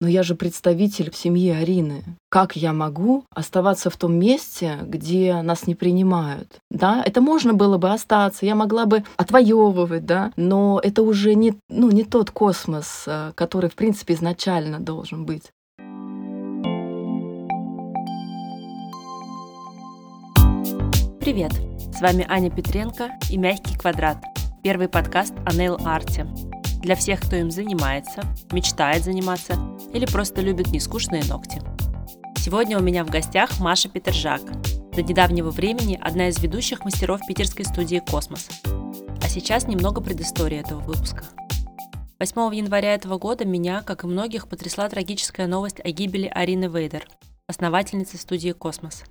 но я же представитель семьи Арины. Как я могу оставаться в том месте, где нас не принимают? Да, это можно было бы остаться, я могла бы отвоевывать, да, но это уже не, ну, не тот космос, э, который, в принципе, изначально должен быть. Привет! С вами Аня Петренко и «Мягкий квадрат» – первый подкаст о нейл-арте – для всех, кто им занимается, мечтает заниматься или просто любит нескучные ногти. Сегодня у меня в гостях Маша Петржак, до недавнего времени одна из ведущих мастеров питерской студии «Космос». А сейчас немного предыстории этого выпуска. 8 января этого года меня, как и многих, потрясла трагическая новость о гибели Арины Вейдер, основательницы студии «Космос».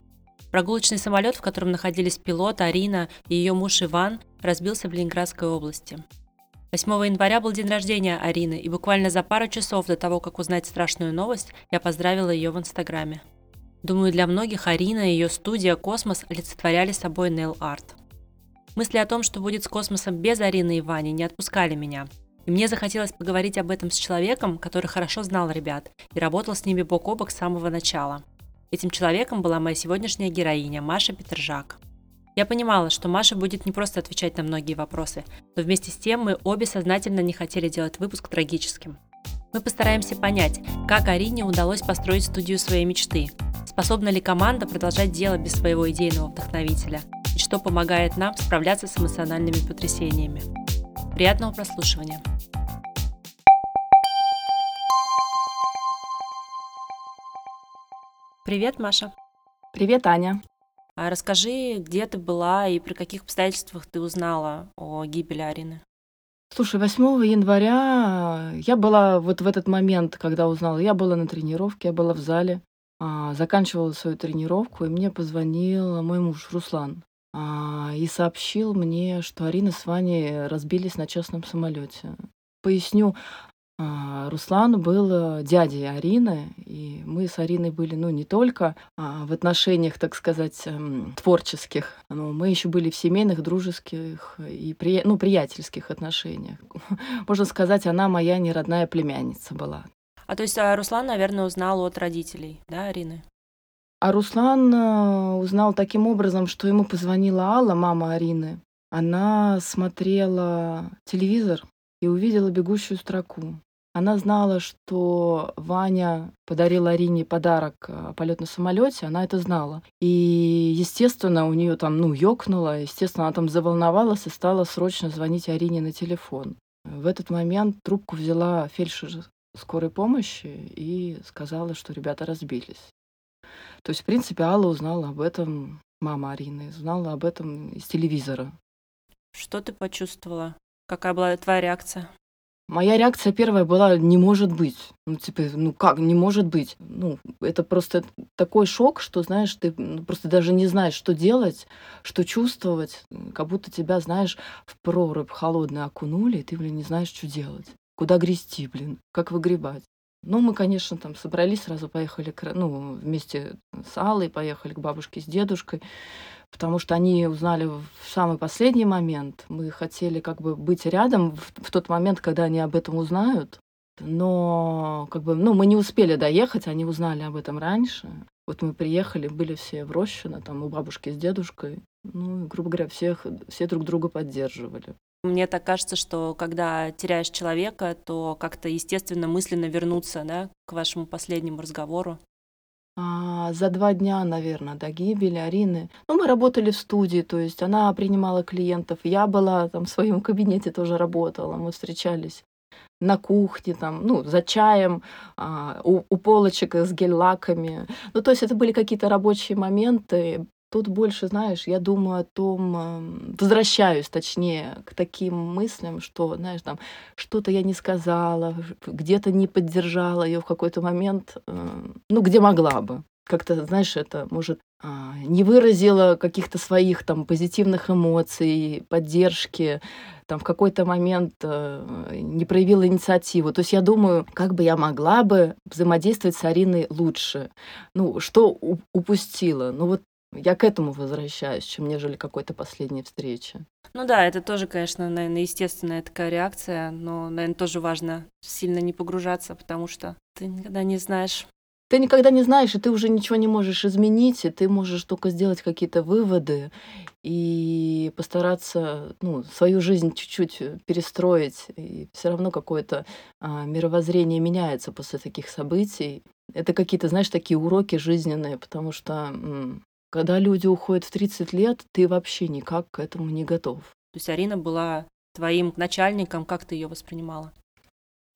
Прогулочный самолет, в котором находились пилот Арина и ее муж Иван, разбился в Ленинградской области – 8 января был день рождения Арины, и буквально за пару часов до того, как узнать страшную новость, я поздравила ее в Инстаграме. Думаю, для многих Арина и ее студия «Космос» олицетворяли собой нейл-арт. Мысли о том, что будет с космосом без Арины и Вани, не отпускали меня. И мне захотелось поговорить об этом с человеком, который хорошо знал ребят и работал с ними бок о бок с самого начала. Этим человеком была моя сегодняшняя героиня Маша Петржак. Я понимала, что Маша будет не просто отвечать на многие вопросы, но вместе с тем мы обе сознательно не хотели делать выпуск трагическим. Мы постараемся понять, как Арине удалось построить студию своей мечты, способна ли команда продолжать дело без своего идейного вдохновителя, и что помогает нам справляться с эмоциональными потрясениями. Приятного прослушивания! Привет, Маша. Привет, Аня. А расскажи, где ты была и при каких обстоятельствах ты узнала о гибели Арины? Слушай, 8 января я была вот в этот момент, когда узнала, я была на тренировке, я была в зале, а, заканчивала свою тренировку, и мне позвонил мой муж Руслан а, и сообщил мне, что Арина с Ваней разбились на частном самолете. Поясню, а, Руслан был э, дядей Арины, и мы с Ариной были, ну, не только а, в отношениях, так сказать, эм, творческих, но мы еще были в семейных, дружеских и при, ну, приятельских отношениях. Можно сказать, она моя неродная племянница была. А то есть а Руслан, наверное, узнал от родителей, да, Арины? А Руслан э, узнал таким образом, что ему позвонила Алла, мама Арины. Она смотрела телевизор и увидела бегущую строку. Она знала, что Ваня подарил Арине подарок э, полет на самолете, она это знала. И, естественно, у нее там, ну, ёкнуло, естественно, она там заволновалась и стала срочно звонить Арине на телефон. В этот момент трубку взяла фельдшер скорой помощи и сказала, что ребята разбились. То есть, в принципе, Алла узнала об этом, мама Арины, узнала об этом из телевизора. Что ты почувствовала? Какая была твоя реакция? Моя реакция первая была «не может быть». Ну, типа, ну как, не может быть? Ну, это просто такой шок, что, знаешь, ты ну, просто даже не знаешь, что делать, что чувствовать. Как будто тебя, знаешь, в прорубь холодную окунули, и ты, блин, не знаешь, что делать. Куда грести, блин, как выгребать. Ну, мы, конечно, там собрались, сразу поехали, к, ну, вместе с Аллой поехали к бабушке с дедушкой потому что они узнали в самый последний момент. Мы хотели как бы быть рядом в, в тот момент, когда они об этом узнают. Но как бы, ну, мы не успели доехать, они узнали об этом раньше. Вот мы приехали, были все в Рощино, там у бабушки с дедушкой. Ну, грубо говоря, всех, все друг друга поддерживали. Мне так кажется, что когда теряешь человека, то как-то естественно мысленно вернуться да, к вашему последнему разговору. А, за два дня, наверное, до гибели Арины. Ну, мы работали в студии, то есть она принимала клиентов. Я была там в своем кабинете тоже работала. Мы встречались на кухне, там, ну, за чаем, а, у, у полочек с гель-лаками. Ну, то есть это были какие-то рабочие моменты. Тут больше, знаешь, я думаю о том, эм, возвращаюсь, точнее, к таким мыслям, что, знаешь, там, что-то я не сказала, где-то не поддержала ее в какой-то момент, эм, ну, где могла бы. Как-то, знаешь, это, может, а, не выразила каких-то своих там позитивных эмоций, поддержки, там в какой-то момент э, не проявила инициативу. То есть я думаю, как бы я могла бы взаимодействовать с Ариной лучше. Ну, что упустила? Ну вот Я к этому возвращаюсь, чем нежели какой-то последней встречи. Ну да, это тоже, конечно, наверное, естественная такая реакция, но, наверное, тоже важно сильно не погружаться, потому что ты никогда не знаешь, ты никогда не знаешь, и ты уже ничего не можешь изменить, и ты можешь только сделать какие-то выводы и постараться ну, свою жизнь чуть-чуть перестроить. И все равно какое-то а, мировоззрение меняется после таких событий. Это какие-то, знаешь, такие уроки жизненные, потому что когда люди уходят в 30 лет, ты вообще никак к этому не готов. То есть Арина была твоим начальником, как ты ее воспринимала?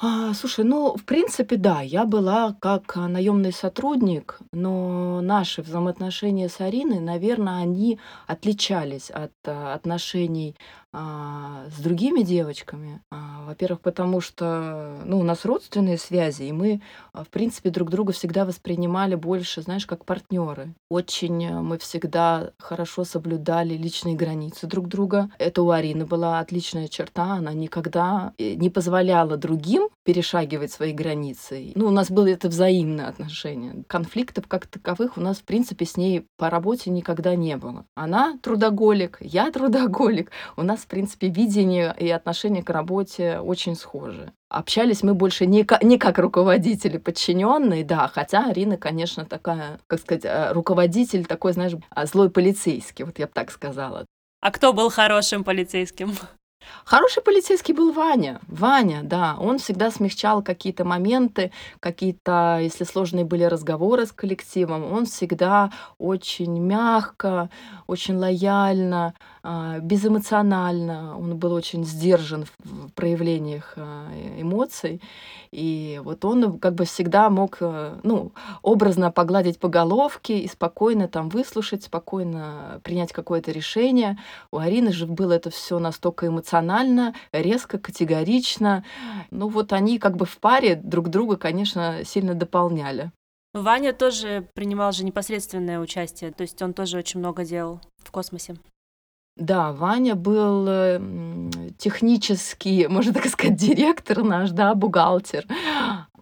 А, слушай, ну, в принципе, да, я была как а, наемный сотрудник, но наши взаимоотношения с Ариной, наверное, они отличались от а, отношений а, с другими девочками. А, во-первых, потому что ну, у нас родственные связи, и мы, а, в принципе, друг друга всегда воспринимали больше, знаешь, как партнеры. Очень э, мы всегда хорошо соблюдали личные границы друг друга. Это у Арины была отличная черта. Она никогда э, не позволяла другим перешагивать свои границы. Ну, у нас было это взаимное отношение. Конфликтов как таковых у нас, в принципе, с ней по работе никогда не было. Она трудоголик, я трудоголик. У нас, в принципе, видение и отношение к работе очень схожи. Общались мы больше не как, не как руководители, подчиненные, да, хотя Арина, конечно, такая, как сказать, э, руководитель такой, знаешь, а, злой полицейский, вот я бы так сказала. А кто был хорошим полицейским? Хороший полицейский был Ваня. Ваня, да, он всегда смягчал какие-то моменты, какие-то, если сложные были разговоры с коллективом, он всегда очень мягко, очень лояльно, а, безэмоционально, он был очень сдержан в проявлениях а, эмоций. И вот он как бы всегда мог, э, ну, образно погладить по головке и спокойно там выслушать, спокойно принять какое-то решение. У Арины же было это все настолько эмоционально, резко, категорично. Ну вот они как бы в паре друг друга, конечно, сильно дополняли. Ваня тоже принимал же непосредственное участие, то есть он тоже очень много делал в космосе. Да, Ваня был э, технический, можно так сказать, директор наш, да, бухгалтер.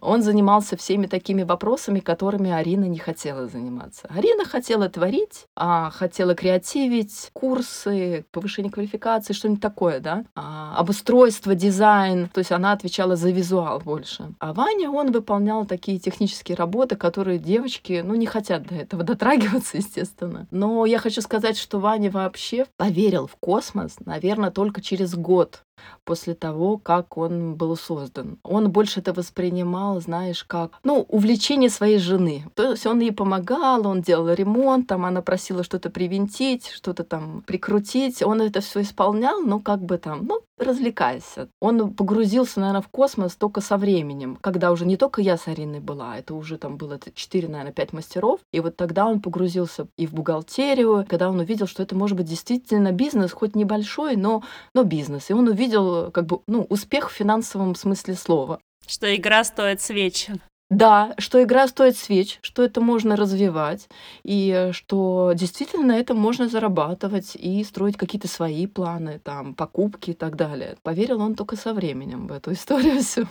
Он занимался всеми такими вопросами, которыми Арина не хотела заниматься. Арина хотела творить, а хотела креативить, курсы, повышение квалификации, что-нибудь такое, да, а, обустройство, дизайн. То есть она отвечала за визуал больше. А Ваня, он выполнял такие технические работы, которые девочки, ну, не хотят до этого дотрагиваться, естественно. Но я хочу сказать, что Ваня вообще поверил в космос, наверное, только через год после того, как он был создан. Он больше это воспринимал, знаешь, как, ну, увлечение своей жены. То есть он ей помогал, он делал ремонт, там она просила что-то привинтить, что-то там прикрутить. Он это все исполнял, но как бы там, ну, развлекайся. Он погрузился, наверное, в космос только со временем, когда уже не только я с Ариной была, это уже там было 4, наверное, 5 мастеров, и вот тогда он погрузился и в бухгалтерию, когда он увидел, что это может быть действительно бизнес, хоть небольшой, но, но бизнес. И он увидел как бы, ну, успех в финансовом смысле слова. Что игра стоит свеч. Да, что игра стоит свеч, что это можно развивать, и что действительно на этом можно зарабатывать и строить какие-то свои планы, там, покупки и так далее. Поверил он только со временем в эту историю всю.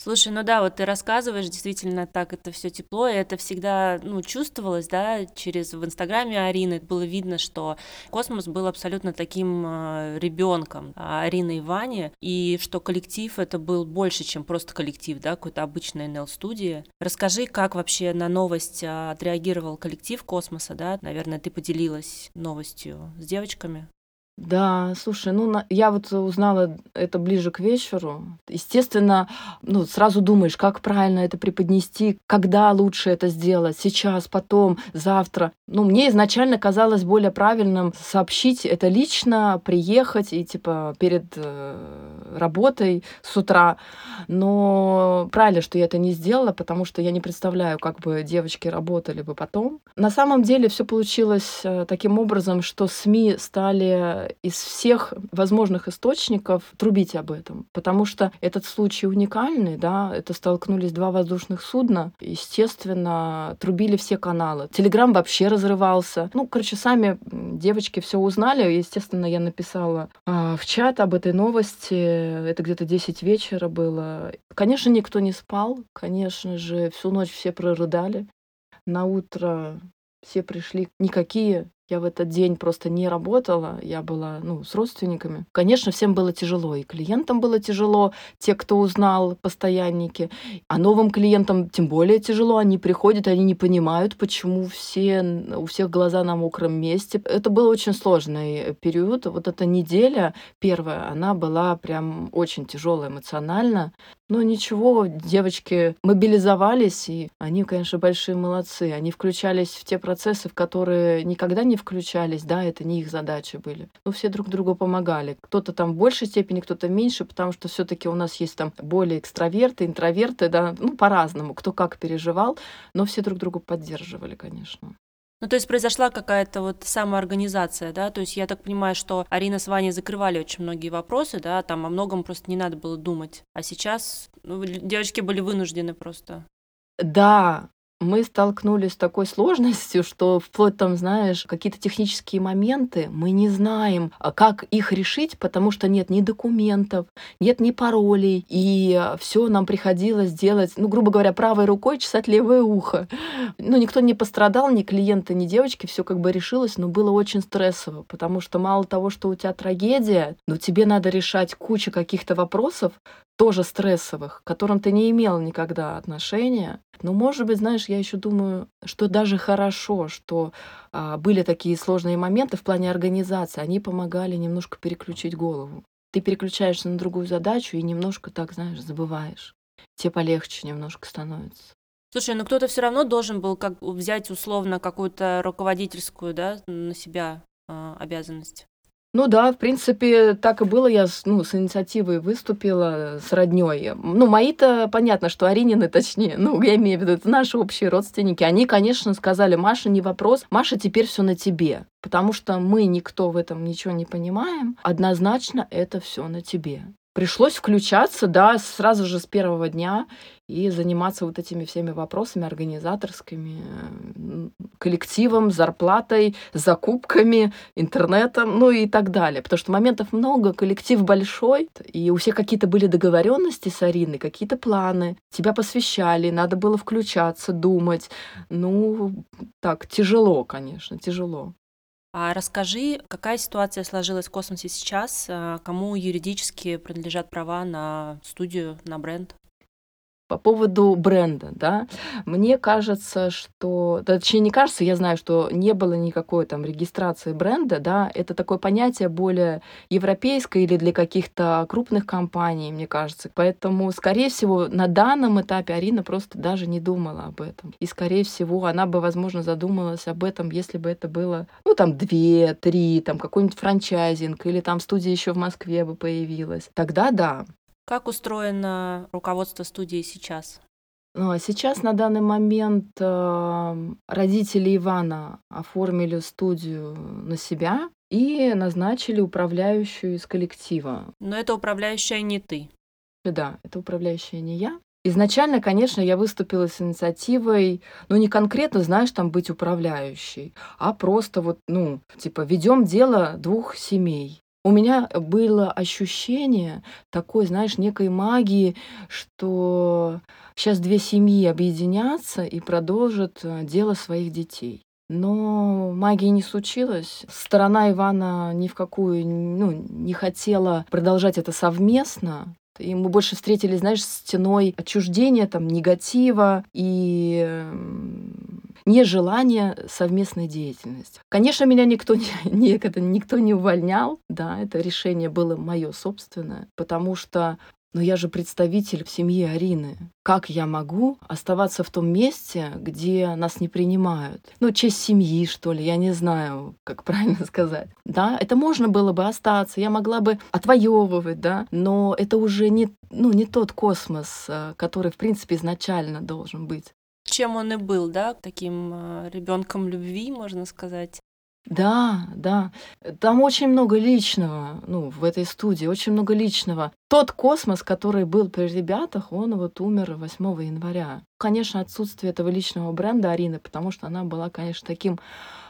Слушай, ну да, вот ты рассказываешь, действительно так это все тепло, и это всегда, ну, чувствовалось, да, через в Инстаграме Арины было видно, что Космос был абсолютно таким э, ребенком а, Арины и Вани, и что коллектив это был больше, чем просто коллектив, да, какой-то обычный нейл-студии. Расскажи, как вообще на новость а, отреагировал коллектив Космоса, да, наверное, ты поделилась новостью с девочками. Да, слушай, ну на- я вот узнала это ближе к вечеру. Естественно, ну сразу думаешь, как правильно это преподнести, когда лучше это сделать, сейчас, потом, завтра. Ну мне изначально казалось более правильным сообщить это лично, приехать и типа перед э, работой с утра. Но правильно, что я это не сделала, потому что я не представляю, как бы девочки работали бы потом. На самом деле все получилось э, таким образом, что СМИ стали из всех возможных источников трубить об этом, потому что этот случай уникальный, да, это столкнулись два воздушных судна, естественно, трубили все каналы. Телеграм вообще разрывался. Ну, короче, сами девочки все узнали, естественно, я написала э, в чат об этой новости, это где-то 10 вечера было. Конечно, никто не спал, конечно же, всю ночь все прорыдали. На утро все пришли, никакие Я в этот день просто не работала, я была ну, с родственниками. Конечно, всем было тяжело, и клиентам было тяжело, те, кто узнал, постоянники, а новым клиентам тем более тяжело, они приходят, они не понимают, почему все, у всех глаза на мокром месте. Это был очень сложный период. Вот эта неделя первая, она была прям очень тяжелая эмоционально. Но ничего, девочки мобилизовались, и они, конечно, большие молодцы. Они включались в те процессы, в которые никогда не включались, да, это не их задачи были. Но все друг другу помогали. Кто-то там в большей степени, кто-то меньше, потому что все таки у нас есть там более экстраверты, интроверты, да, ну, по-разному, кто как переживал, но все друг другу поддерживали, конечно. Ну, то есть произошла какая-то вот самоорганизация, да, то есть я так понимаю, что Арина с Ваней закрывали очень многие вопросы, да, там о многом просто не надо было думать, а сейчас ну, девочки были вынуждены просто. Да, мы столкнулись с такой сложностью, что вплоть там, знаешь, какие-то технические моменты мы не знаем, а как их решить, потому что нет ни документов, нет ни паролей, и все нам приходилось делать, ну, грубо говоря, правой рукой чесать левое ухо. Ну, никто не пострадал, ни клиенты, ни девочки, все как бы решилось, но было очень стрессово, потому что мало того, что у тебя трагедия, но тебе надо решать кучу каких-то вопросов, тоже стрессовых, к которым ты не имел никогда отношения. Но, может быть, знаешь, я еще думаю, что даже хорошо, что а, были такие сложные моменты в плане организации. Они помогали немножко переключить голову. Ты переключаешься на другую задачу и немножко так, знаешь, забываешь. Тебе полегче немножко становится. Слушай, ну кто-то все равно должен был как взять условно какую-то руководительскую, да, на себя э, обязанность. Ну да, в принципе, так и было. Я с, ну, с инициативой выступила с роднёй. Ну, мои-то, понятно, что Аринины, точнее, ну, я имею в виду, это наши общие родственники. Они, конечно, сказали, Маша, не вопрос, Маша, теперь все на тебе. Потому что мы никто в этом ничего не понимаем. Однозначно это все на тебе пришлось включаться, да, сразу же с первого дня и заниматься вот этими всеми вопросами организаторскими, коллективом, зарплатой, закупками, интернетом, ну и так далее. Потому что моментов много, коллектив большой, и у всех какие-то были договоренности с Ариной, какие-то планы. Тебя посвящали, надо было включаться, думать. Ну, так, тяжело, конечно, тяжело. А расскажи, какая ситуация сложилась в космосе сейчас, а, кому юридически принадлежат права на студию, на бренд? По поводу бренда, да, мне кажется, что, точнее не кажется, я знаю, что не было никакой там регистрации бренда, да, это такое понятие более европейское или для каких-то крупных компаний, мне кажется. Поэтому, скорее всего, на данном этапе Арина просто даже не думала об этом. И, скорее всего, она бы, возможно, задумалась об этом, если бы это было, ну, там, две, три, там, какой-нибудь франчайзинг, или там студия еще в Москве бы появилась. Тогда да, как устроено руководство студии сейчас? Ну, а сейчас на данный момент э, родители Ивана оформили студию на себя и назначили управляющую из коллектива. Но это управляющая не ты. Да, это управляющая не я. Изначально, конечно, я выступила с инициативой, ну, не конкретно, знаешь, там быть управляющей, а просто вот, ну, типа, ведем дело двух семей. У меня было ощущение такой, знаешь, некой магии, что сейчас две семьи объединятся и продолжат э, дело своих детей. Но магии не случилось. Сторона Ивана ни в какую ну, не хотела продолжать это совместно. И мы больше встретились, знаешь, стеной отчуждения, там, негатива и нежелание совместной деятельности. Конечно, меня никто не, не, никто не увольнял, да, это решение было мое собственное, потому что но я же представитель в семье Арины. Как я могу оставаться в том месте, где нас не принимают? Ну, честь семьи, что ли, я не знаю, как правильно сказать. Да, это можно было бы остаться, я могла бы отвоевывать, да, но это уже не, ну, не тот космос, э, который, в принципе, изначально должен быть чем он и был, да, таким э, ребенком любви, можно сказать. Да, да. Там очень много личного, ну, в этой студии, очень много личного. Тот космос, который был при ребятах, он вот умер 8 января. Конечно, отсутствие этого личного бренда Арины, потому что она была, конечно, таким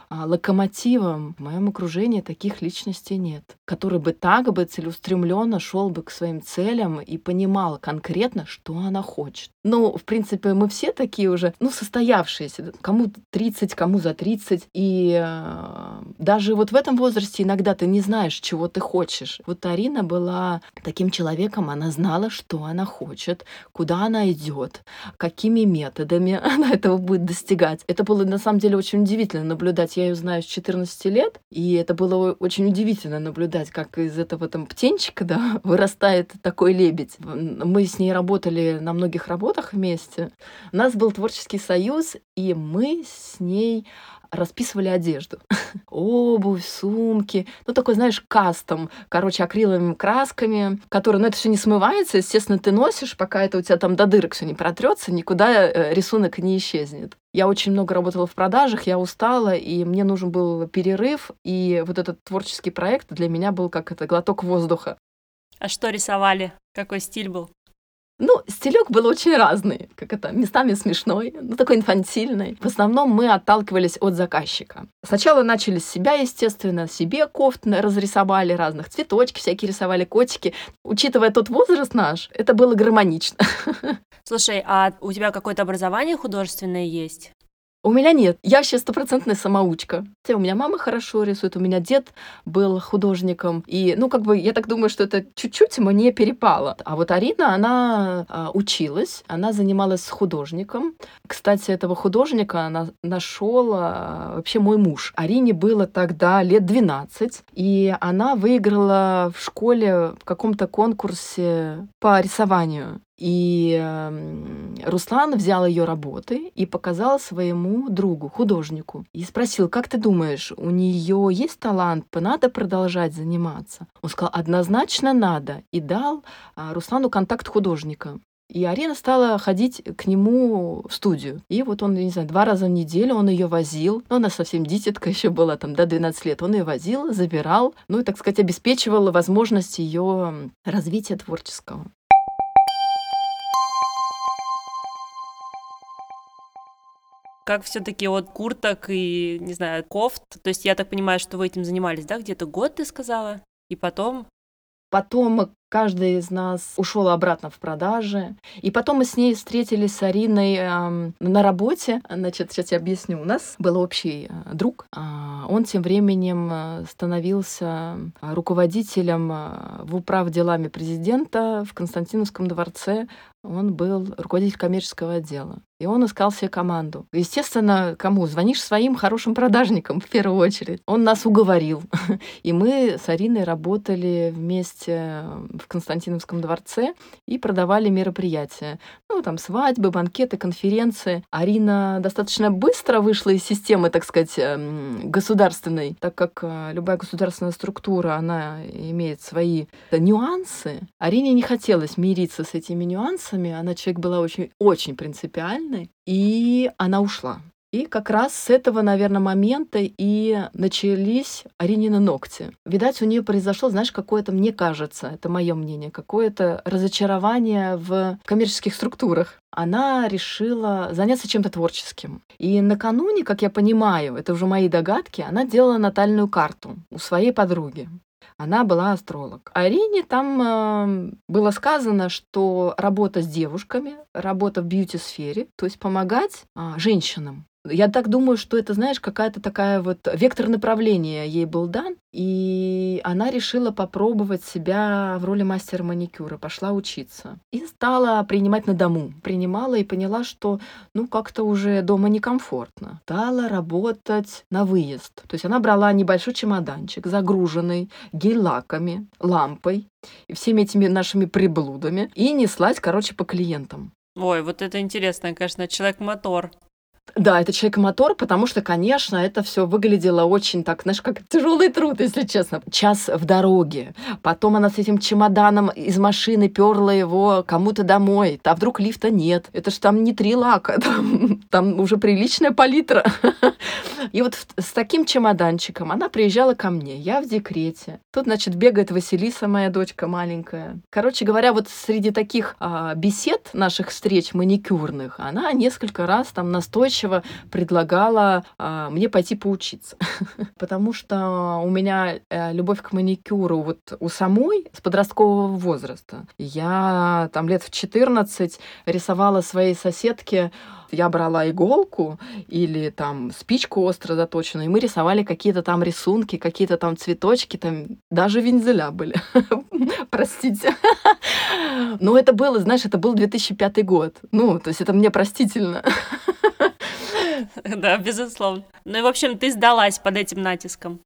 а, локомотивом. В моем окружении таких личностей нет, который бы так бы целеустремленно шел бы к своим целям и понимал конкретно, что она хочет. Ну, в принципе, мы все такие уже, ну, состоявшиеся. Кому 30, кому за 30. И э, даже вот в этом возрасте иногда ты не знаешь, чего ты хочешь. Вот Арина была таким человеком, она знала, что она хочет, куда она идет, какими методами она этого будет достигать. Это было, на самом деле, очень удивительно наблюдать. Я ее знаю с 14 лет, и это было очень удивительно наблюдать, как из этого там птенчика, да, вырастает такой лебедь. Мы с ней работали на многих работах вместе. У нас был творческий союз, и мы с ней расписывали одежду. Обувь, сумки. Ну, такой, знаешь, кастом. Короче, акриловыми красками, которые, ну, это все не смывается. Естественно, ты носишь, пока это у тебя там до дырок все не протрется, никуда э, рисунок не исчезнет. Я очень много работала в продажах, я устала, и мне нужен был перерыв, и вот этот творческий проект для меня был как это глоток воздуха. А что рисовали? Какой стиль был? Ну, стилек был очень разный, как это, местами смешной, ну, такой инфантильный. В основном мы отталкивались от заказчика. Сначала начали с себя, естественно, себе кофты разрисовали, разных цветочки всякие рисовали, котики. Учитывая тот возраст наш, это было гармонично. Слушай, а у тебя какое-то образование художественное есть? У меня нет. Я вообще стопроцентная самоучка. У меня мама хорошо рисует, у меня дед был художником. И, ну, как бы, я так думаю, что это чуть-чуть мне перепало. А вот Арина, она а, училась, она занималась с художником. Кстати, этого художника она нашел а, вообще мой муж. Арине было тогда лет 12, и она выиграла в школе в каком-то конкурсе по рисованию. И эм, Руслан взял ее работы и показал своему другу, художнику, и спросил, как ты думаешь, у нее есть талант, надо продолжать заниматься? Он сказал, однозначно надо, и дал а, Руслану контакт художника. И Арина стала ходить к нему в студию. И вот он, не знаю, два раза в неделю он ее возил. Ну, она совсем дитятка еще была, там, до 12 лет. Он ее возил, забирал, ну, и, так сказать, обеспечивал возможность ее развития творческого. Как все-таки от курток и, не знаю, кофт. То есть я так понимаю, что вы этим занимались, да, где-то год, ты сказала? И потом Потом каждый из нас ушел обратно в продажи. И потом мы с ней встретились с Ариной э, на работе. Значит, сейчас я объясню. У нас был общий э, друг. Э, он тем временем э, становился руководителем э, в управ делами президента в Константиновском дворце он был руководитель коммерческого отдела. И он искал себе команду. Естественно, кому? Звонишь своим хорошим продажникам в первую очередь. Он нас уговорил. И мы с Ариной работали вместе в Константиновском дворце и продавали мероприятия. Ну, там свадьбы, банкеты, конференции. Арина достаточно быстро вышла из системы, так сказать, эм, государственной, так как э, любая государственная структура, она имеет свои нюансы. Арине не хотелось мириться с этими нюансами. Она человек была очень, очень принципиальной, и она ушла. И как раз с этого, наверное, момента и начались Аринины ногти. Видать, у нее произошло, знаешь, какое-то, мне кажется, это мое мнение, какое-то разочарование в коммерческих структурах. Она решила заняться чем-то творческим. И накануне, как я понимаю, это уже мои догадки, она делала натальную карту у своей подруги. Она была астролог. Арине там э, было сказано, что работа с девушками, работа в бьюти-сфере, то есть помогать э, женщинам. Я так думаю, что это, знаешь, какая-то такая вот вектор направления ей был дан, и она решила попробовать себя в роли мастера маникюра, пошла учиться. И стала принимать на дому. Принимала и поняла, что ну как-то уже дома некомфортно. Стала работать на выезд. То есть она брала небольшой чемоданчик, загруженный гель-лаками, лампой, и всеми этими нашими приблудами, и неслась, короче, по клиентам. Ой, вот это интересно, конечно, человек-мотор. Да, это человек-мотор, потому что, конечно, это все выглядело очень так, знаешь, как тяжелый труд, если честно. Час в дороге. Потом она с этим чемоданом из машины перла его кому-то домой. А вдруг лифта нет? Это ж там не три лака, там, там уже приличная палитра. И вот с таким чемоданчиком она приезжала ко мне. Я в декрете. Тут, значит, бегает Василиса, моя дочка маленькая. Короче говоря, вот среди таких а, бесед наших встреч маникюрных, она несколько раз там настойчиво прочего, предлагала а, мне пойти поучиться. Потому что у меня э, любовь к маникюру вот у самой с подросткового возраста. Я там лет в 14 рисовала своей соседке я брала иголку или там спичку остро заточенную, и мы рисовали какие-то там рисунки, какие-то там цветочки, там даже вензеля были. Простите. Но это было, знаешь, это был 2005 год. Ну, то есть это мне простительно. Да, безусловно. Ну и, в общем, ты сдалась под этим натиском.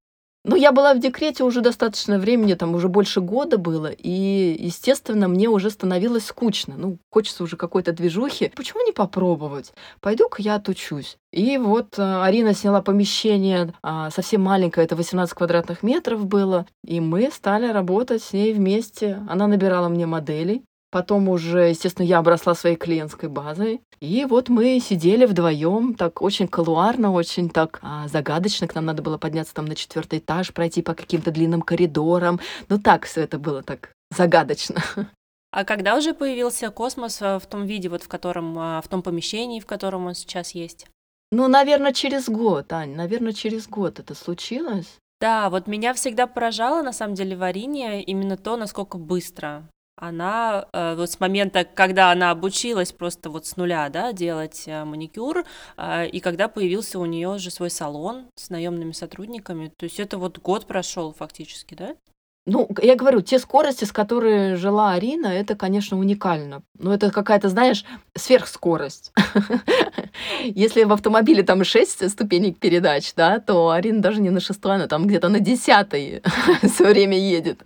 Ну, я была в декрете уже достаточно времени, там уже больше года было, и, естественно, мне уже становилось скучно. Ну, хочется уже какой-то движухи. Почему не попробовать? Пойду-ка я отучусь. И вот а, Арина сняла помещение а, совсем маленькое, это 18 квадратных метров было, и мы стали работать с ней вместе. Она набирала мне моделей, Потом уже, естественно, я обросла своей клиентской базой. И вот мы сидели вдвоем, так очень колуарно, очень так а, загадочно. К нам надо было подняться там на четвертый этаж, пройти по каким-то длинным коридорам. Ну так все это было так загадочно. А когда уже появился космос э, в том виде, вот в котором, а, в том помещении, в котором он сейчас есть? Ну, наверное, через год, Ань, наверное, через год это случилось. Да, вот меня всегда поражало, на самом деле, в Арине именно то, насколько быстро она э, вот с момента, когда она обучилась просто вот с нуля, да, делать э, маникюр, э, и когда появился у нее же свой салон с наемными сотрудниками, то есть это вот год прошел фактически, да? Ну, я говорю, те скорости, с которой жила Арина, это, конечно, уникально. Но это какая-то, знаешь, сверхскорость. Если в автомобиле там 6 ступенек передач, да, то Арина даже не на шестой, она там где-то на десятой все время едет.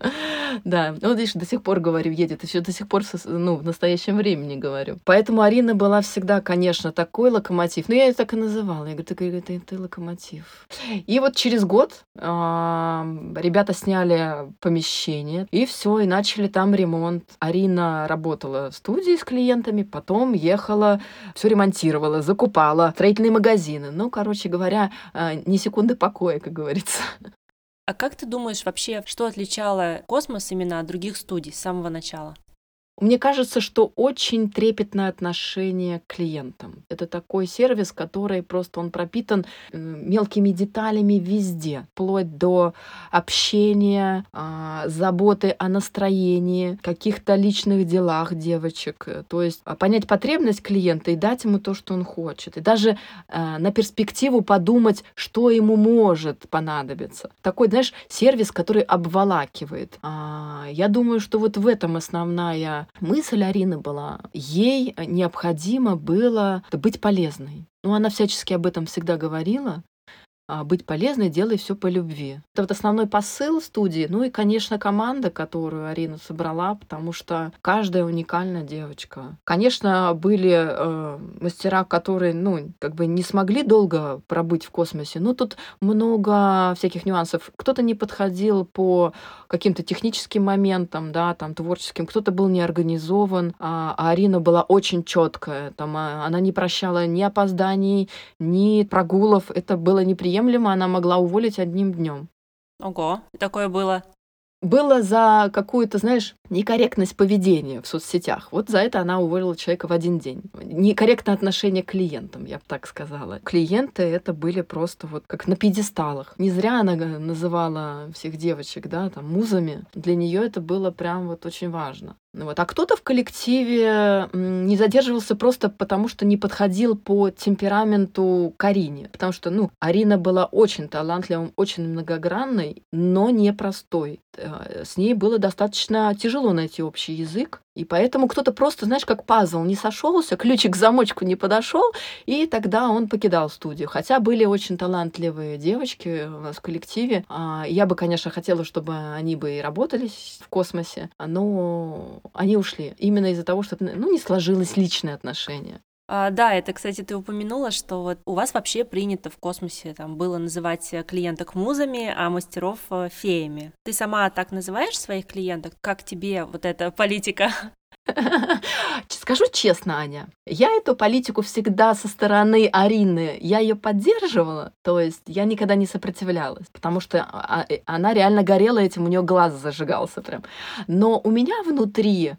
Да, ну, видишь, до сих пор говорю, едет, еще до сих пор, ну, в настоящем времени говорю. Поэтому Арина была всегда, конечно, такой локомотив. Ну, я ее так и называла. Я говорю, ты, ты, ты, локомотив. И вот через год э, ребята сняли помещение, и все, и начали там ремонт. Арина работала в студии с клиентами, потом ехала, все ремонтировала, закупала, строительные магазины. Ну, короче говоря, э, ни секунды покоя, как говорится. А как ты думаешь вообще, что отличало космос именно от других студий с самого начала? Мне кажется, что очень трепетное отношение к клиентам. Это такой сервис, который просто он пропитан мелкими деталями везде, вплоть до общения, а, заботы о настроении, каких-то личных делах девочек. То есть а, понять потребность клиента и дать ему то, что он хочет. И даже э, на перспективу подумать, что ему может понадобиться. Такой, знаешь, сервис, который обволакивает. А, я думаю, что вот в этом основная мысль Арины была, ей необходимо было быть полезной. Ну, она всячески об этом всегда говорила, быть полезной, делай все по любви. Это вот основной посыл студии. Ну и, конечно, команда, которую Арина собрала, потому что каждая уникальная девочка. Конечно, были э, мастера, которые, ну, как бы не смогли долго пробыть в космосе. Ну, тут много всяких нюансов. Кто-то не подходил по каким-то техническим моментам, да, там, творческим, кто-то был неорганизован, а, а Арина была очень четкая. Там, а, она не прощала ни опозданий, ни прогулов. Это было неприятно неприемлемо она могла уволить одним днем. Ого, такое было. Было за какую-то, знаешь, некорректность поведения в соцсетях. Вот за это она уволила человека в один день. Некорректное отношение к клиентам, я бы так сказала. Клиенты это были просто вот как на пьедесталах. Не зря она называла всех девочек, да, там, музами. Для нее это было прям вот очень важно. Вот. А кто-то в коллективе не задерживался просто потому, что не подходил по темпераменту к Арине. Потому что, ну, Арина была очень талантливой, очень многогранной, но непростой. Э, с ней было достаточно тяжело найти общий язык. И поэтому кто-то просто, знаешь, как пазл не сошелся, ключик к замочку не подошел, и тогда он покидал студию. Хотя были очень талантливые девочки у нас в коллективе. А, я бы, конечно, хотела, чтобы они бы и работали в космосе, но они ушли именно из-за того, что ну, не сложилось личное отношение. А, да, это, кстати, ты упомянула, что вот у вас вообще принято в космосе там было называть клиенток музами, а мастеров э, феями. Ты сама так называешь своих клиенток? Как тебе вот эта политика? Скажу честно, Аня, я эту политику всегда со стороны Арины, я ее поддерживала, то есть я никогда не сопротивлялась, потому что а, э, она реально горела этим, у нее глаз зажигался прям. Но у меня внутри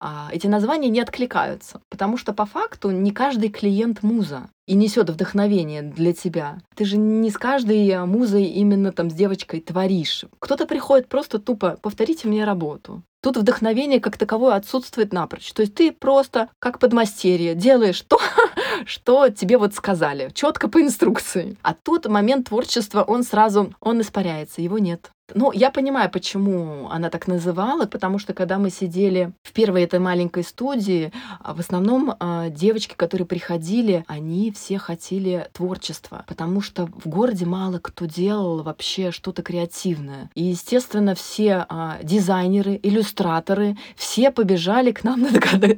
а, эти названия не откликаются, потому что по факту не каждый клиент муза и несет вдохновение для тебя. Ты же не с каждой музой именно там с девочкой творишь. Кто-то приходит просто тупо повторите мне работу. Тут вдохновение как таковое отсутствует напрочь. То есть ты просто как подмастерье делаешь то, что тебе вот сказали, четко по инструкции. А тут момент творчества, он сразу, он испаряется, его нет. Ну, я понимаю, почему она так называла, потому что когда мы сидели в первой этой маленькой студии, а, в основном а, девочки, которые приходили, они все хотели творчества, потому что в городе мало кто делал вообще что-то креативное. И, естественно, все а, дизайнеры, иллюстраторы, все побежали к нам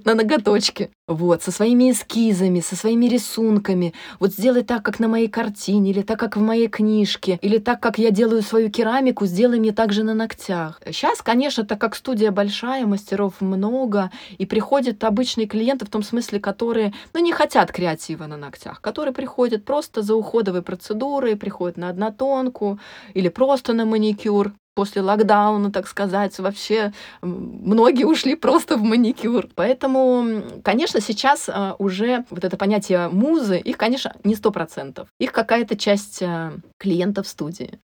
на ноготочки. Вот, со своими эскизами, со своими рисунками. Вот сделай так, как на моей картине, или так, как в моей книжке, или так, как я делаю свою керамику, сделай мне также на ногтях. Сейчас, конечно, так как студия большая, мастеров много, и приходят обычные клиенты в том смысле, которые, ну, не хотят креатива на ногтях, которые приходят просто за уходовой процедурой, приходят на однотонку или просто на маникюр после локдауна, так сказать, вообще многие ушли просто в маникюр. Поэтому, конечно, сейчас а, уже вот это понятие музы, их, конечно, не сто процентов. Их какая-то часть а, клиентов студии.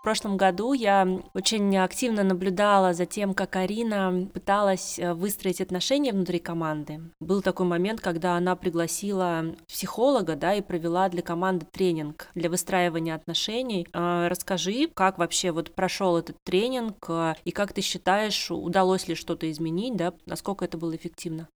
В прошлом году я очень активно наблюдала за тем, как Арина пыталась э, выстроить отношения внутри команды. Был такой момент, когда она пригласила психолога, да, и провела для команды тренинг для выстраивания отношений. А, расскажи, как вообще вот прошел этот тренинг э, и как ты считаешь, удалось ли что-то изменить, да, насколько это было эффективно?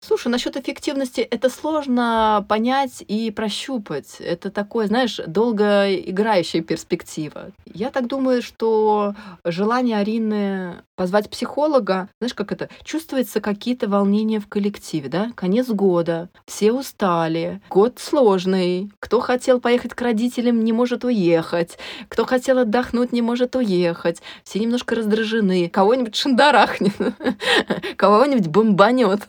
Слушай, насчет эффективности это сложно понять и прощупать. Это такое, знаешь, долгоиграющая перспектива. Я так думаю, что желание Арины позвать психолога, знаешь, как это, чувствуется какие-то волнения в коллективе, да? Конец года, все устали, год сложный, кто хотел поехать к родителям, не может уехать, кто хотел отдохнуть, не может уехать, все немножко раздражены, кого-нибудь шандарахнет, кого-нибудь бомбанет.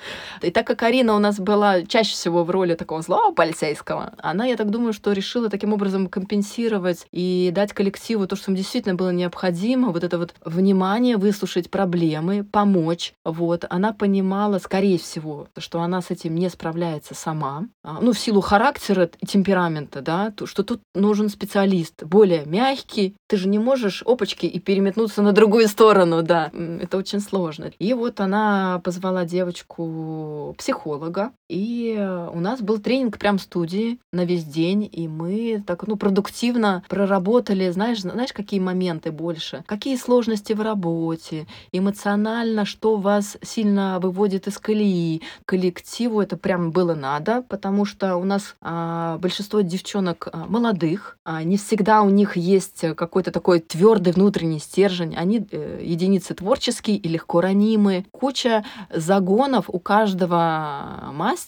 И так как Арина у нас была чаще всего в роли такого злого полицейского, она, я так думаю, что решила таким образом компенсировать и дать коллективу то, что им действительно было необходимо, вот это вот внимание, выслушать проблемы, помочь. Вот. Она понимала, скорее всего, что она с этим не справляется сама. А, ну, в силу характера и темперамента, да, то, что тут нужен специалист, более мягкий. Ты же не можешь опачки и переметнуться на другую сторону, да. Это очень сложно. И вот она позвала девочку психолога, и у нас был тренинг прям в студии на весь день, и мы так, ну, продуктивно проработали, знаешь, знаешь, какие моменты больше, какие сложности в работе, эмоционально, что вас сильно выводит из колеи. Коллективу это прям было надо, потому что у нас а, большинство девчонок а, молодых, а, не всегда у них есть какой-то такой твердый внутренний стержень, они э, единицы творческие и легко ранимые, куча загонов у каждого мастера,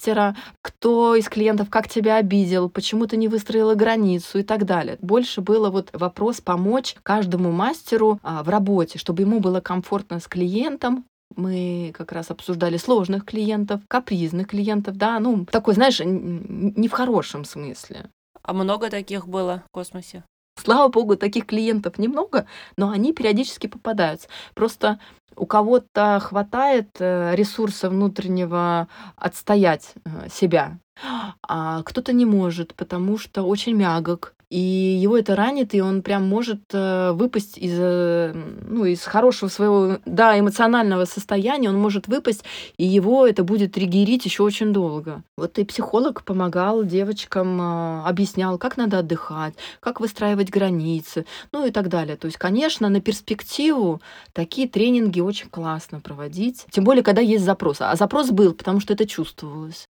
кто из клиентов как тебя обидел, почему ты не выстроила границу и так далее. Больше было вот вопрос помочь каждому мастеру а, в работе, чтобы ему было комфортно с клиентом, мы как раз обсуждали сложных клиентов, капризных клиентов, да, ну, такой, знаешь, не в хорошем смысле. А много таких было в космосе? Слава богу, таких клиентов немного, но они периодически попадаются. Просто у кого-то хватает э, ресурса внутреннего отстоять э, себя, а кто-то не может, потому что очень мягок, и его это ранит, и он прям может э, выпасть из, э, ну, из хорошего своего, да, эмоционального состояния, он может выпасть, и его это будет триггерить еще очень долго. Вот и психолог помогал девочкам, э, объяснял, как надо отдыхать, как выстраивать границы, ну и так далее. То есть, конечно, на перспективу такие тренинги очень классно проводить, тем более, когда есть запрос. А запрос был, потому что это чувствовалось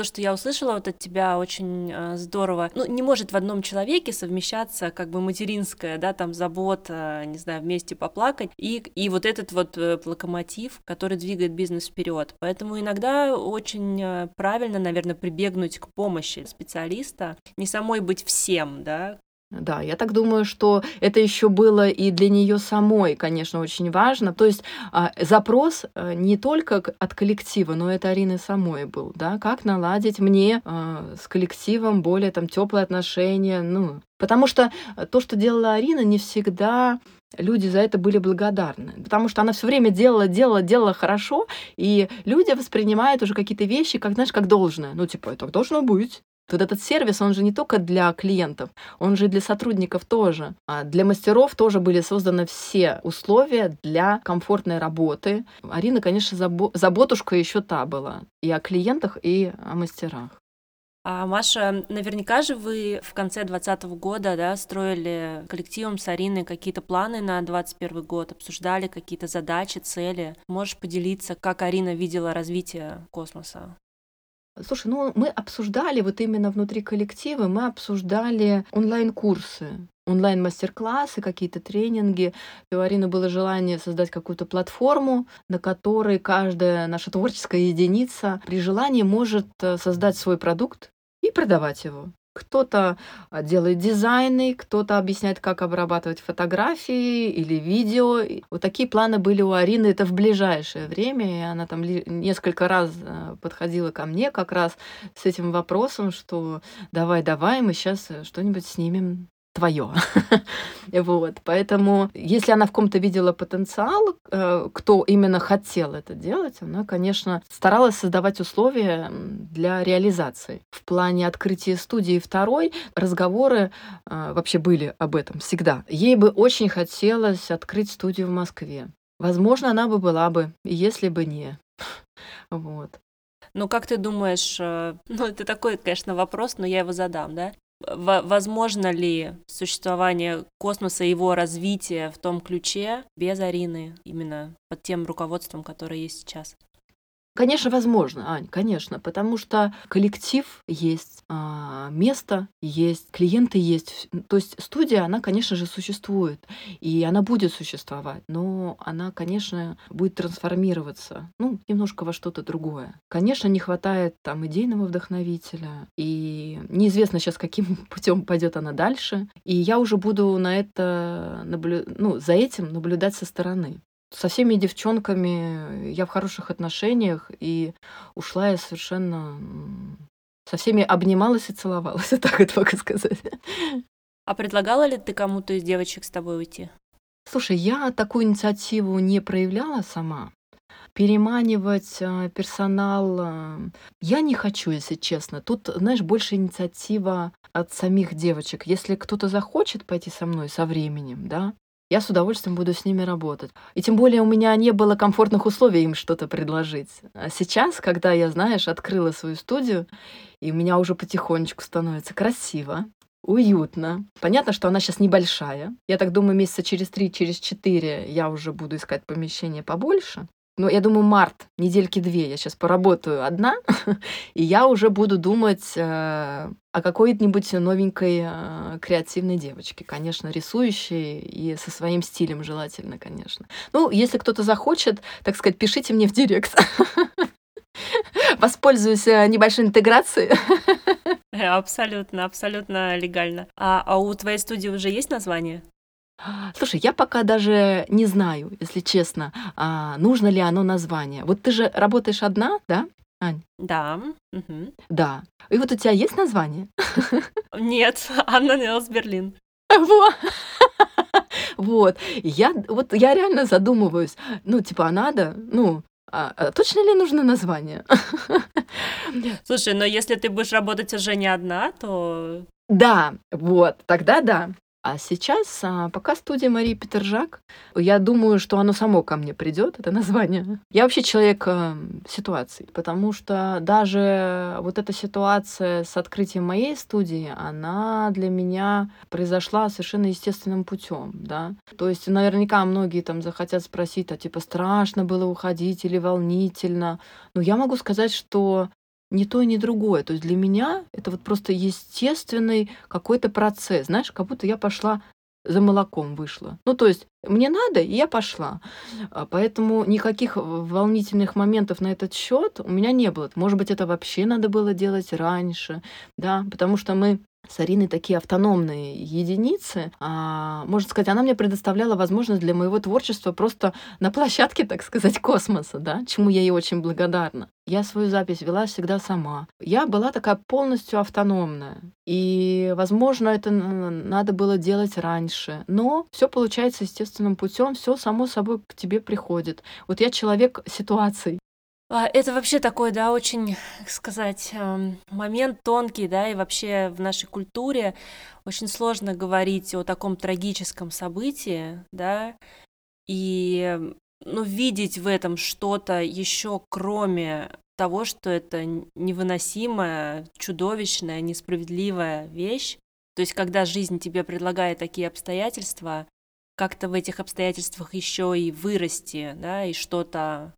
то, что я услышала вот от тебя, очень э, здорово. Ну, не может в одном человеке совмещаться как бы материнская, да, там забота, не знаю, вместе поплакать, и, и вот этот вот э, локомотив, который двигает бизнес вперед. Поэтому иногда очень э, правильно, наверное, прибегнуть к помощи специалиста, не самой быть всем, да, Да, я так думаю, что это еще было и для нее самой, конечно, очень важно. То есть а, запрос а, не только от коллектива, но это Арины самой был, да, как наладить мне а, с коллективом более там теплые отношения, ну, потому что то, что делала Арина, не всегда люди за это были благодарны, потому что она все время делала, делала, делала хорошо, и люди воспринимают уже какие-то вещи, как, знаешь, как должное. Ну, типа, это должно быть. Вот этот сервис, он же не только для клиентов, он же для сотрудников тоже. А для мастеров тоже были созданы все условия для комфортной работы. Арина, конечно, забо- заботушка еще та была. И о клиентах, и о мастерах. А Маша, наверняка же вы в конце 2020 года да, строили коллективом с Ариной какие-то планы на 2021 год, обсуждали какие-то задачи, цели. Можешь поделиться, как Арина видела развитие космоса? Слушай, ну мы обсуждали вот именно внутри коллектива, мы обсуждали онлайн-курсы, онлайн-мастер-классы, какие-то тренинги. И у Арины было желание создать какую-то платформу, на которой каждая наша творческая единица при желании может э, создать свой продукт и продавать его. Кто-то а, делает дизайны, кто-то объясняет, как обрабатывать фотографии или видео. Вот такие планы были у Арины. Это в ближайшее время. И она там несколько раз а, подходила ко мне как раз с этим вопросом, что давай, давай, мы сейчас э, что-нибудь снимем твое. вот. Поэтому, если она в ком-то видела потенциал, э, кто именно хотел это делать, она, конечно, старалась создавать условия для реализации. В плане открытия студии второй разговоры э, вообще были об этом всегда. Ей бы очень хотелось открыть студию в Москве. Возможно, она бы была бы, если бы не. вот. Ну, как ты думаешь, э, ну, это такой, конечно, вопрос, но я его задам, да? Возможно ли существование космоса и его развитие в том ключе без Арины, именно под тем руководством, которое есть сейчас? Конечно, возможно, Ань, конечно, потому что коллектив есть, а, место есть, клиенты есть. То есть студия, она, конечно же, существует, и она будет существовать, но она, конечно, будет трансформироваться, ну, немножко во что-то другое. Конечно, не хватает там идейного вдохновителя, и неизвестно сейчас, каким путем пойдет она дальше, и я уже буду на это наблю... ну, за этим наблюдать со стороны. Со всеми девчонками я в хороших отношениях, и ушла я совершенно... Со всеми обнималась и целовалась, так вот могу сказать. А предлагала ли ты кому-то из девочек с тобой уйти? Слушай, я такую инициативу не проявляла сама. Переманивать э, персонал э, я не хочу, если честно. Тут, знаешь, больше инициатива от самих девочек. Если кто-то захочет пойти со мной со временем, да, я с удовольствием буду с ними работать. И тем более у меня не было комфортных условий им что-то предложить. А сейчас, когда я, знаешь, открыла свою студию, и у меня уже потихонечку становится красиво, уютно. Понятно, что она сейчас небольшая. Я так думаю, месяца через три, через четыре я уже буду искать помещение побольше. Ну, я думаю, март, недельки две, я сейчас поработаю одна, и я уже буду думать э, о какой-нибудь новенькой э, креативной девочке, конечно, рисующей и со своим стилем желательно, конечно. Ну, если кто-то захочет, так сказать, пишите мне в директ. Воспользуюсь э, небольшой интеграцией. Абсолютно, абсолютно легально. А, а у твоей студии уже есть название? Слушай, я пока даже не знаю, если честно, а, нужно ли оно название. Вот ты же работаешь одна, да, Ань? Да. Угу. Да. И вот у тебя есть название? Нет, Анна Нелс Берлин. Вот. Вот. Я, вот я реально задумываюсь. Ну, типа, а надо? Ну, а, а точно ли нужно название? Слушай, но если ты будешь работать уже не одна, то... Да, вот, тогда да. А сейчас, а, пока студия Марии Петержак, я думаю, что оно само ко мне придет, это название. Я вообще человек э, ситуаций, потому что даже вот эта ситуация с открытием моей студии, она для меня произошла совершенно естественным путем, да. То есть наверняка многие там захотят спросить, а типа страшно было уходить или волнительно. Но я могу сказать, что ни то, ни другое. То есть для меня это вот просто естественный какой-то процесс. Знаешь, как будто я пошла за молоком вышла. Ну, то есть мне надо, и я пошла. А, поэтому никаких волнительных моментов на этот счет у меня не было. Может быть, это вообще надо было делать раньше, да, потому что мы с Ариной такие автономные единицы. А, можно сказать, она мне предоставляла возможность для моего творчества просто на площадке, так сказать, космоса, да, чему я ей очень благодарна. Я свою запись вела всегда сама. Я была такая полностью автономная. И, возможно, это надо было делать раньше. Но все получается естественным путем, все само собой к тебе приходит. Вот я человек ситуаций. А, это вообще такой, да, очень, как сказать, эм, момент тонкий, да, и вообще в нашей культуре очень сложно говорить о таком трагическом событии, да, и, ну, видеть в этом что-то еще кроме того, что это невыносимая, чудовищная, несправедливая вещь. То есть, когда жизнь тебе предлагает такие обстоятельства, как-то в этих обстоятельствах еще и вырасти, да, и что-то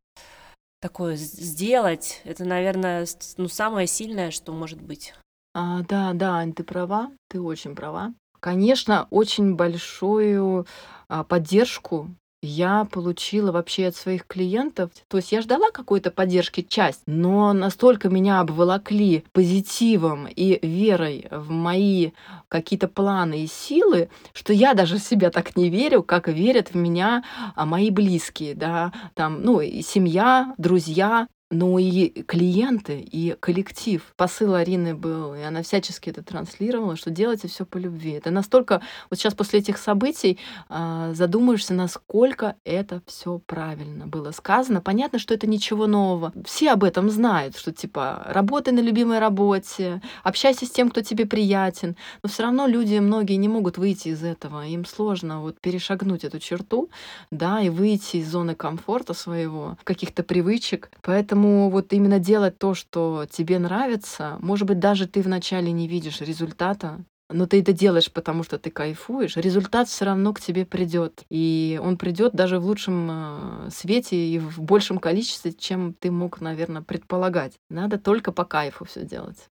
такое сделать, это, наверное, ну, самое сильное, что может быть. А, да, да, Ань, ты права, ты очень права. Конечно, очень большую а, поддержку я получила вообще от своих клиентов. То есть я ждала какой-то поддержки, часть, но настолько меня обволокли позитивом и верой в мои какие-то планы и силы, что я даже в себя так не верю, как верят в меня а, мои близкие, да, там, ну, и семья, друзья, но и клиенты, и коллектив. Посыл Арины был, и она всячески это транслировала, что делайте все по любви. Это настолько, вот сейчас после этих событий э, задумаешься, насколько это все правильно было сказано. Понятно, что это ничего нового. Все об этом знают, что типа работай на любимой работе, общайся с тем, кто тебе приятен. Но все равно люди, многие не могут выйти из этого. Им сложно вот перешагнуть эту черту, да, и выйти из зоны комфорта своего, каких-то привычек. Поэтому Поэтому вот именно делать то, что тебе нравится, может быть, даже ты вначале не видишь результата, но ты это делаешь, потому что ты кайфуешь, результат все равно к тебе придет. И он придет даже в лучшем э, свете и в большем количестве, чем ты мог, наверное, предполагать. Надо только по кайфу все делать.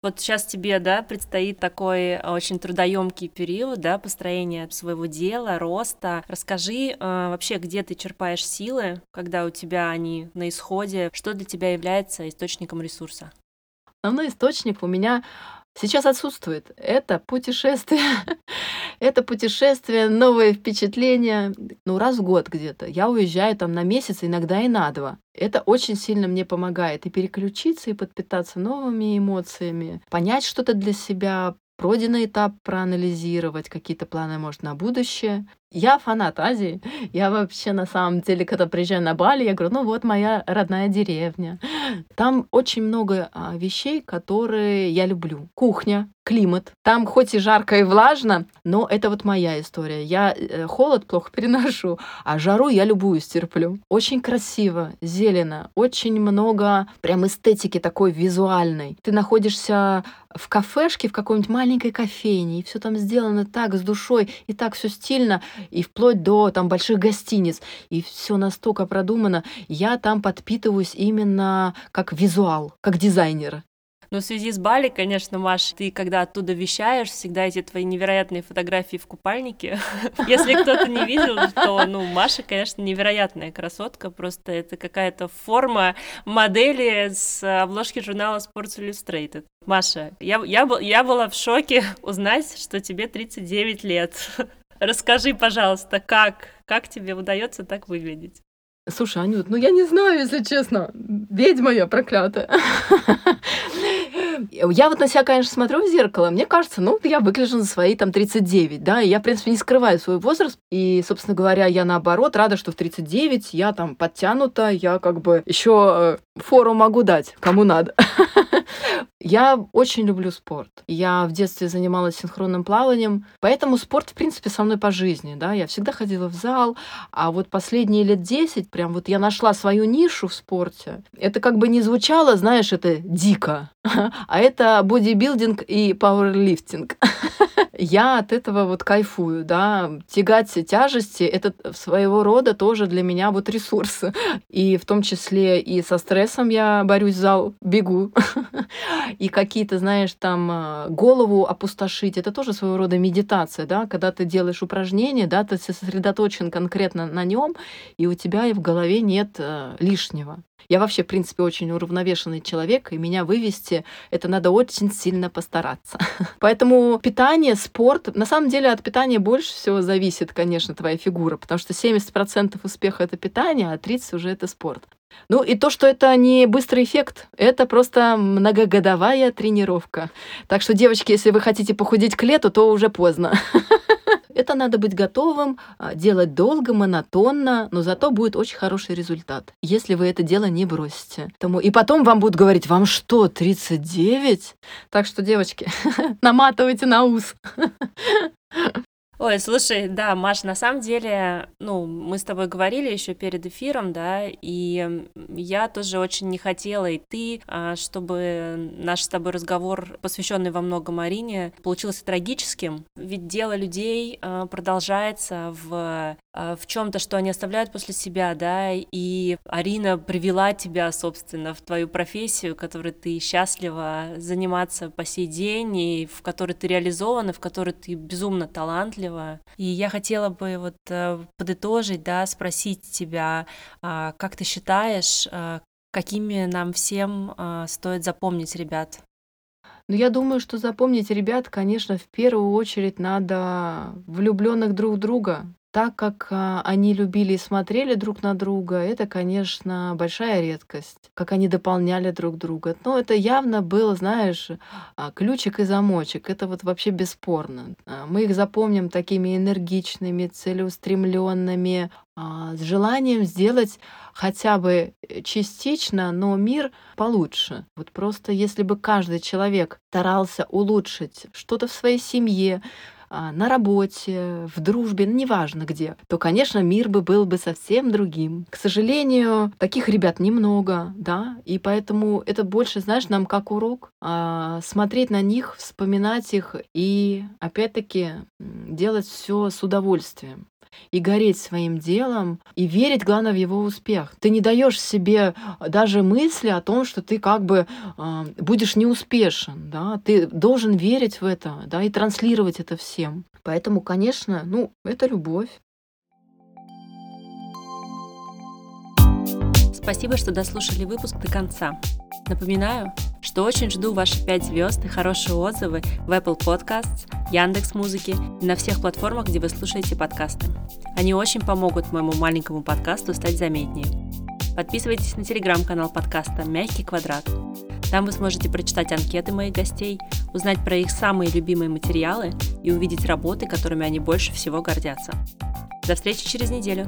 Вот сейчас тебе, да, предстоит такой э, очень трудоемкий период, да, построения своего дела, роста. Расскажи э, вообще, где ты черпаешь силы, когда у тебя они на исходе, что для тебя является источником ресурса? Основной источник у меня сейчас отсутствует. Это путешествие. это путешествие, новые впечатления. Ну, раз в год где-то. Я уезжаю там на месяц, иногда и на два. Это очень сильно мне помогает и переключиться, и подпитаться новыми эмоциями, понять что-то для себя, пройденный этап проанализировать, какие-то планы, может, на будущее. Я фанат Азии. Я вообще, на самом деле, когда приезжаю на Бали, я говорю, ну вот моя родная деревня. Там очень много а, вещей, которые я люблю. Кухня, климат. Там хоть и жарко и влажно, но это вот моя история. Я э, холод плохо переношу, а жару я любую стерплю. Очень красиво, зелено, очень много прям эстетики такой визуальной. Ты находишься в кафешке, в какой-нибудь маленькой кофейне, и все там сделано так, с душой, и так все стильно, и вплоть до там больших гостиниц, и все настолько продумано. Я там подпитываюсь именно как визуал, как дизайнер. Но в связи с Бали, конечно, Маш, ты когда оттуда вещаешь, всегда эти твои невероятные фотографии в купальнике. Если кто-то не видел, то, ну, Маша, конечно, невероятная красотка, просто это какая-то форма модели с обложки журнала Sports Illustrated. Маша, я, я, я была в шоке узнать, что тебе 39 лет. Расскажи, пожалуйста, как, как тебе удается так выглядеть? Слушай, Анют, ну я не знаю, если честно. Ведьма я проклятая. Я вот на себя, конечно, смотрю в зеркало, мне кажется, ну, я выгляжу на свои там 39, да, и я, в принципе, не скрываю свой возраст, и, собственно говоря, я наоборот рада, что в 39 я там подтянута, я как бы еще э, фору могу дать, кому надо. Я очень люблю спорт. Я в детстве занималась синхронным плаванием, поэтому спорт, в принципе, со мной по жизни, да, я всегда ходила в зал, а вот последние лет 10 прям вот я нашла свою нишу в спорте. Это как бы не звучало, знаешь, это дико, а это бодибилдинг и пауэрлифтинг. Я от этого вот кайфую, да, тягать тяжести, это своего рода тоже для меня вот ресурс. И в том числе и со стрессом я борюсь в зал, бегу. и какие-то, знаешь, там а, голову опустошить. Это тоже своего рода медитация, да, когда ты делаешь упражнение, да, ты сосредоточен конкретно на нем, и у тебя и в голове нет э, лишнего. Я вообще, в принципе, очень уравновешенный человек, и меня вывести это надо очень сильно постараться. Поэтому питание, спорт, на самом деле от питания больше всего зависит, конечно, твоя фигура, потому что 70% успеха это питание, а 30% уже это спорт. Ну и то, что это не быстрый эффект, это просто многогодовая тренировка. Так что, девочки, если вы хотите похудеть к лету, то уже поздно. Это надо быть готовым а, делать долго, монотонно, но зато будет очень хороший результат, если вы это дело не бросите. И потом вам будут говорить, вам что, 39? Так что, девочки, наматывайте на ус. Ой, слушай, да, Маш, на самом деле, ну, мы с тобой говорили еще перед эфиром, да, и я тоже очень не хотела, и ты, а, чтобы наш с тобой разговор, посвященный во многом Марине, получился трагическим, ведь дело людей а, продолжается в а, в чем-то, что они оставляют после себя, да, и Арина привела тебя, собственно, в твою профессию, которой ты счастлива заниматься по сей день, и в которой ты реализована, в которой ты безумно талантлива. И я хотела бы вот э, подытожить, да, спросить тебя, а, как ты считаешь, а, какими нам всем стоит запомнить ребят? Ну, я думаю, что запомнить ребят, конечно, в первую очередь надо влюбленных друг в друга, так как, а, они любили и смотрели друг на друга, это, конечно, большая редкость. Как они дополняли друг друга. Но это явно был, знаешь, а, ключик и замочек. Это вот вообще бесспорно. А, мы их запомним такими энергичными, целеустремленными, с желанием сделать хотя бы э, частично, но мир получше. Вот просто если бы каждый человек старался улучшить что-то в своей семье, на работе, в дружбе, ну, неважно где, то, конечно, мир бы был бы совсем другим. К сожалению, таких ребят немного, да, и поэтому это больше, знаешь, нам как урок, а, смотреть на них, вспоминать их и, опять-таки, делать все с удовольствием и гореть своим делом, и верить, главное, в его успех. Ты не даешь себе даже мысли о том, что ты как бы э, будешь неуспешен, да, ты должен верить в это, да, и транслировать это всем. Поэтому, конечно, ну, это любовь. Спасибо, что дослушали выпуск до конца. Напоминаю, что очень жду ваши 5 звезд и хорошие отзывы в Apple Podcasts, Яндекс Музыки и на всех платформах, где вы слушаете подкасты. Они очень помогут моему маленькому подкасту стать заметнее. Подписывайтесь на телеграм-канал подкаста «Мягкий квадрат». Там вы сможете прочитать анкеты моих гостей, узнать про их самые любимые материалы и увидеть работы, которыми они больше всего гордятся. До встречи через неделю!